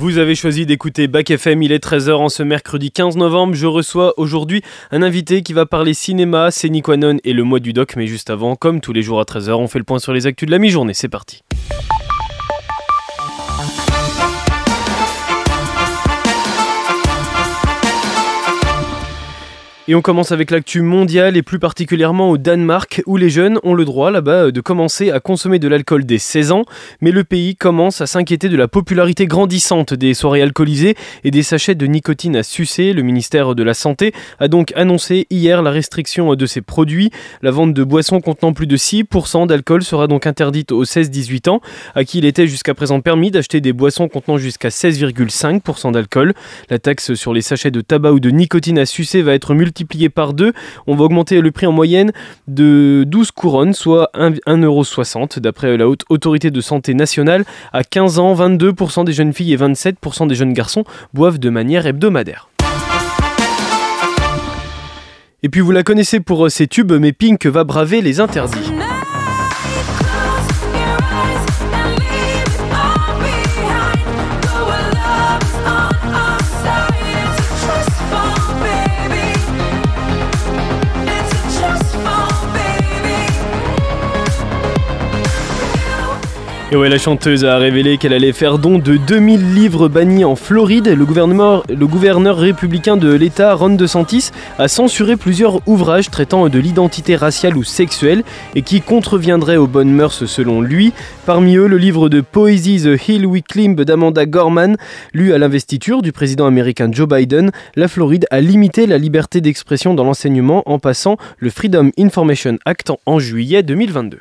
Vous avez choisi d'écouter Bac FM, il est 13h en ce mercredi 15 novembre. Je reçois aujourd'hui un invité qui va parler cinéma, c'est Nick et le mois du doc. Mais juste avant, comme tous les jours à 13h, on fait le point sur les actus de la mi-journée. C'est parti. Et on commence avec l'actu mondiale et plus particulièrement au Danemark où les jeunes ont le droit là-bas de commencer à consommer de l'alcool dès 16 ans. Mais le pays commence à s'inquiéter de la popularité grandissante des soirées alcoolisées et des sachets de nicotine à sucer. Le ministère de la Santé a donc annoncé hier la restriction de ces produits. La vente de boissons contenant plus de 6% d'alcool sera donc interdite aux 16-18 ans, à qui il était jusqu'à présent permis d'acheter des boissons contenant jusqu'à 16,5% d'alcool. La taxe sur les sachets de tabac ou de nicotine à sucer va être multipliée multiplié par deux, on va augmenter le prix en moyenne de 12 couronnes, soit 1,60€ d'après la haute autorité de santé nationale. À 15 ans, 22% des jeunes filles et 27% des jeunes garçons boivent de manière hebdomadaire. Et puis vous la connaissez pour ses tubes, mais Pink va braver les interdits. Et ouais, la chanteuse a révélé qu'elle allait faire don de 2000 livres bannis en Floride. Le, le gouverneur républicain de l'État, Ron DeSantis, a censuré plusieurs ouvrages traitant de l'identité raciale ou sexuelle et qui contreviendraient aux bonnes mœurs selon lui. Parmi eux, le livre de poésie The Hill We Climb d'Amanda Gorman, lu à l'investiture du président américain Joe Biden. La Floride a limité la liberté d'expression dans l'enseignement en passant le Freedom Information Act en juillet 2022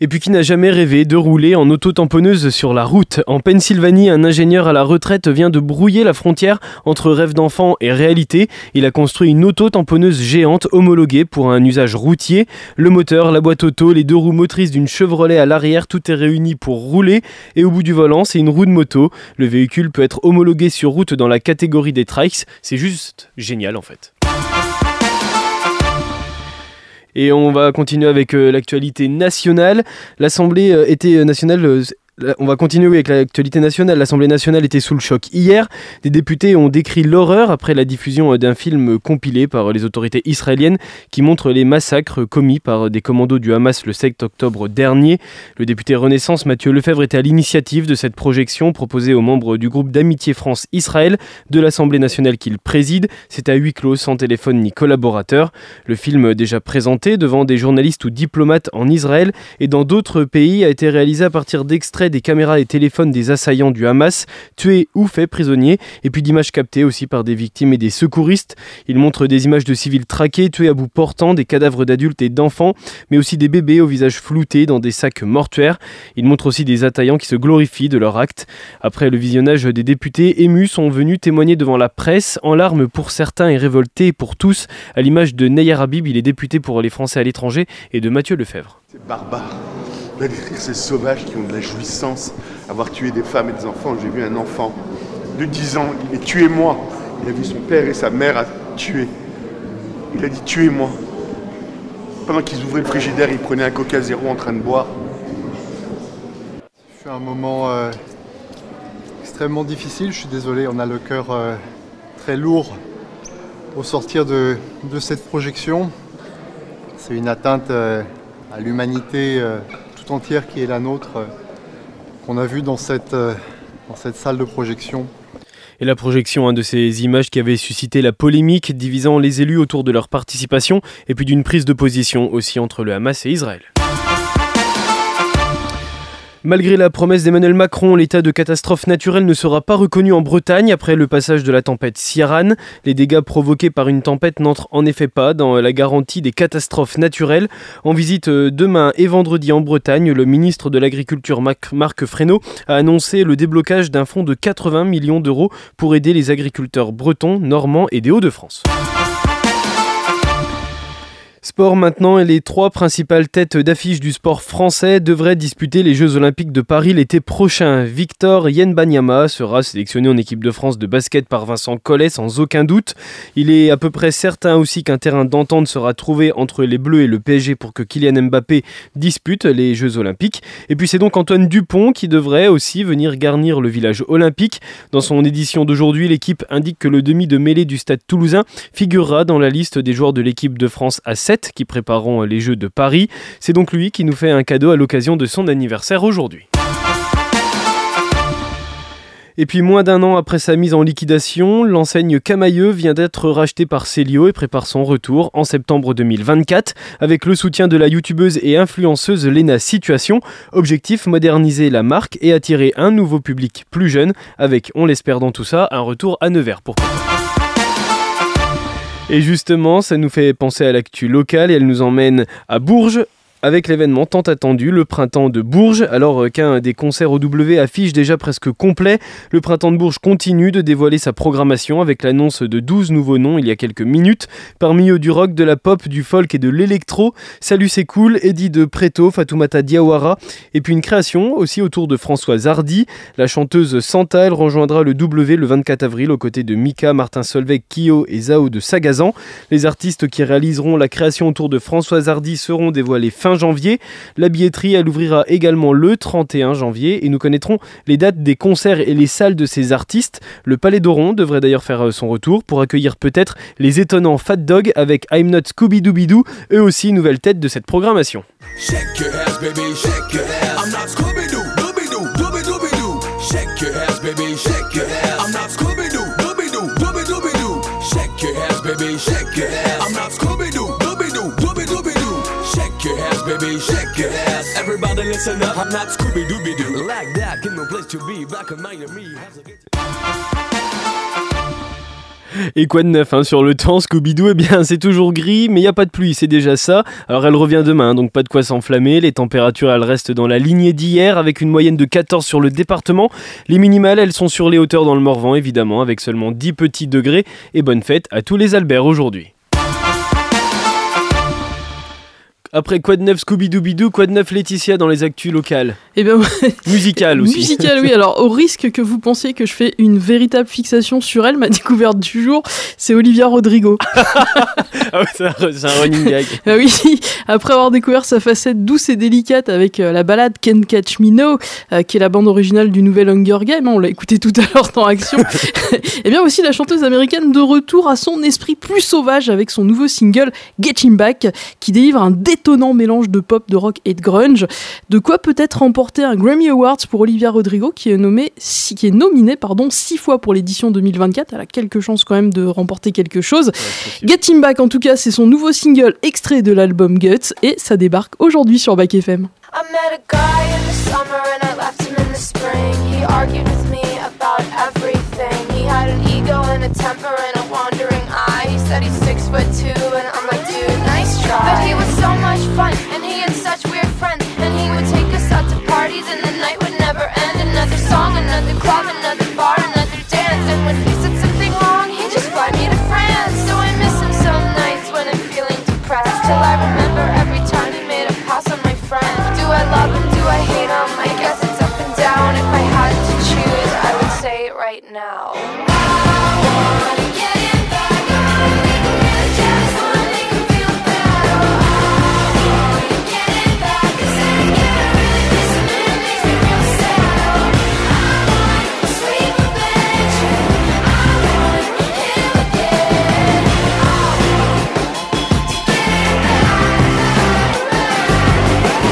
et puis qui n'a jamais rêvé de rouler en auto-tamponneuse sur la route. En Pennsylvanie, un ingénieur à la retraite vient de brouiller la frontière entre rêve d'enfant et réalité. Il a construit une auto-tamponneuse géante homologuée pour un usage routier. Le moteur, la boîte auto, les deux roues motrices d'une Chevrolet à l'arrière, tout est réuni pour rouler. Et au bout du volant, c'est une roue de moto. Le véhicule peut être homologué sur route dans la catégorie des trikes. C'est juste génial en fait. Et on va continuer avec euh, l'actualité nationale. L'Assemblée euh, était nationale euh, on va continuer avec l'actualité nationale. L'Assemblée nationale était sous le choc hier. Des députés ont décrit l'horreur après la diffusion d'un film compilé par les autorités israéliennes qui montre les massacres commis par des commandos du Hamas le 7 octobre dernier. Le député Renaissance Mathieu Lefebvre était à l'initiative de cette projection proposée aux membres du groupe d'amitié France-Israël de l'Assemblée nationale qu'il préside. C'est à huis clos, sans téléphone ni collaborateur. Le film déjà présenté devant des journalistes ou diplomates en Israël et dans d'autres pays a été réalisé à partir d'extraits des caméras et téléphones des assaillants du Hamas, tués ou faits prisonniers, et puis d'images captées aussi par des victimes et des secouristes. Il montre des images de civils traqués, tués à bout portant, des cadavres d'adultes et d'enfants, mais aussi des bébés au visage flouté dans des sacs mortuaires. Il montre aussi des attaillants qui se glorifient de leur acte. Après le visionnage, des députés émus sont venus témoigner devant la presse, en larmes pour certains et révoltés pour tous, à l'image de Neyar Habib, il est député pour les Français à l'étranger, et de Mathieu Lefebvre. C'est barbare ces sauvages qui ont de la jouissance, avoir tué des femmes et des enfants. J'ai vu un enfant de 10 ans, il est tué-moi. Il a vu son père et sa mère à tuer. Il a dit tuez-moi. Pendant qu'ils ouvraient le frigidaire, ils prenaient un coca zéro en train de boire. C'est un moment euh, extrêmement difficile, je suis désolé, on a le cœur euh, très lourd au sortir de, cette projection. C'est une atteinte euh, à l'humanité qui est la nôtre, euh, qu'on a vu dans cette, euh, dans cette salle de projection. Et la projection hein, de ces images qui avaient suscité la polémique, divisant les élus autour de leur participation, et puis d'une prise de position aussi entre le Hamas et Israël. Malgré la promesse d'Emmanuel Macron, l'état de catastrophe naturelle ne sera pas reconnu en Bretagne après le passage de la tempête Ciaran. Les dégâts provoqués par une tempête n'entrent en effet pas dans la garantie des catastrophes naturelles. En visite euh, demain et vendredi en Bretagne, le ministre de l'Agriculture Marc Fresneau a annoncé le déblocage d'un fonds de 80 millions d'euros pour aider les agriculteurs bretons, normands et des Hauts-de-France. Sport maintenant et les trois principales têtes d'affiche du sport français devraient disputer les Jeux Olympiques de Paris l'été prochain. Victor Yenbanyama sera sélectionné en équipe de France de basket par Vincent Collet sans aucun doute. Il est à peu près certain aussi qu'un terrain d'entente sera trouvé entre les Bleus et le PSG pour que Kylian Mbappé dispute les Jeux Olympiques. Et puis c'est donc Antoine Dupont qui devrait aussi venir garnir le village olympique. Dans son édition d'aujourd'hui, l'équipe indique que le demi de mêlée du stade toulousain figurera dans la liste des joueurs de l'équipe de France à 7 qui prépareront les Jeux de Paris. C'est donc lui qui nous fait un cadeau à l'occasion de son anniversaire aujourd'hui. Et puis moins d'un an après sa mise en liquidation, l'enseigne Camailleux vient d'être rachetée par Célio et prépare son retour en septembre 2024 avec le soutien de la youtubeuse et influenceuse Lena Situation. Objectif moderniser la marque et attirer un nouveau public plus jeune avec, on l'espère dans tout ça, un retour à Nevers. Pourquoi et justement, ça nous fait penser à l'actu locale et elle nous emmène à Bourges avec l'événement tant attendu, le printemps de Bourges. Alors euh, qu'un des concerts au W affiche déjà presque complet, le printemps de Bourges continue de dévoiler sa programmation avec l'annonce de 12 nouveaux noms il y a quelques minutes. Parmi eux du rock, de la pop, du folk et de l'électro. Salut c'est cool, Eddie de Preto, Fatoumata Diawara. Et puis une création aussi autour de Françoise Hardy. La chanteuse Santa, elle rejoindra le W le 24 avril aux côtés de Mika, Martin Solveig, Kyo et Zao de Sagazan. Les artistes qui réaliseront la création autour de Françoise Hardy seront dévoilés fin janvier. La billetterie, elle ouvrira également le 31 janvier et nous connaîtrons les dates des concerts et les salles de ces artistes. Le Palais d'Oron devrait d'ailleurs faire euh, son retour pour accueillir peut-être les étonnants Fat Dog avec I'm Not Scooby Dooby Doo, eux aussi nouvelle tête de cette programmation. Et quoi de neuf hein, sur le temps Scooby-Doo Eh bien, c'est toujours gris, mais il n'y a pas de pluie, c'est déjà ça. Alors, elle revient demain, donc pas de quoi s'enflammer. Les températures, elles restent dans la lignée d'hier, avec une moyenne de 14 sur le département. Les minimales, elles sont sur les hauteurs dans le Morvan, évidemment, avec seulement 10 petits degrés. Et bonne fête à tous les Alberts aujourd'hui. Après quoi de neuf Scooby-Dooby-Doo, quoi de neuf Laetitia dans les actus locales Eh bien, musical aussi. Musical, oui. Alors, au risque que vous pensiez que je fais une véritable fixation sur elle, ma découverte du jour, c'est Olivia Rodrigo. ah c'est un, running gag. ah oui, après avoir découvert sa facette douce et délicate avec euh, la balade Can't Catch Me Now, euh, qui est la bande originale du nouvel Hunger Game, hein, on l'a écouté tout à l'heure dans Action. eh bien aussi la chanteuse américaine de retour à son esprit plus sauvage avec son nouveau single Get Him Back, qui délivre un étonnant mélange de pop, de rock et de grunge. De quoi peut-être remporter un Grammy Awards pour Olivia Rodrigo, qui est, nommé, qui est nominée pardon, six fois pour l'édition 2024. Elle a quelques chances quand même de remporter quelque chose. Get Him Back, en tout cas, c'est son nouveau single extrait de l'album Guts, et ça débarque aujourd'hui sur Back FM. It right now.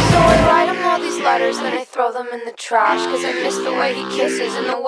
So I write him all these letters and I throw them in the trash Cause I miss the way he kisses and the way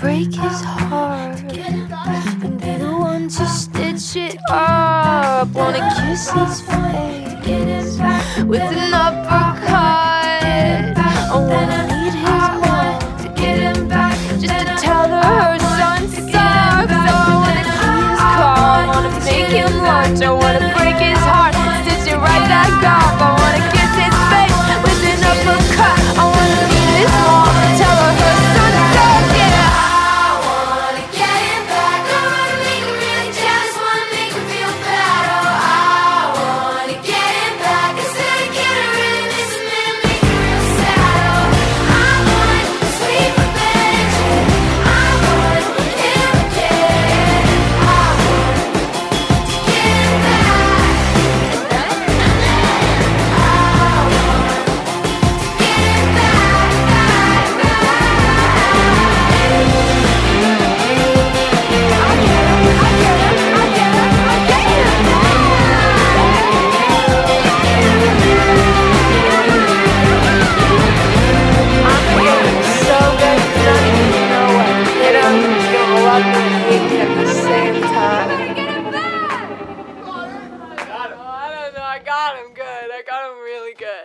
break his heart and be the one to stitch it up. Wanna kiss his face with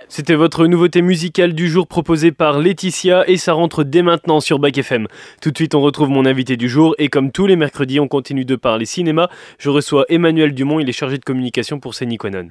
C'était votre nouveauté musicale du jour proposée par Laetitia et ça rentre dès maintenant sur Bac FM. Tout de suite, on retrouve mon invité du jour et comme tous les mercredis, on continue de parler cinéma. Je reçois Emmanuel Dumont, il est chargé de communication pour Séniquanon.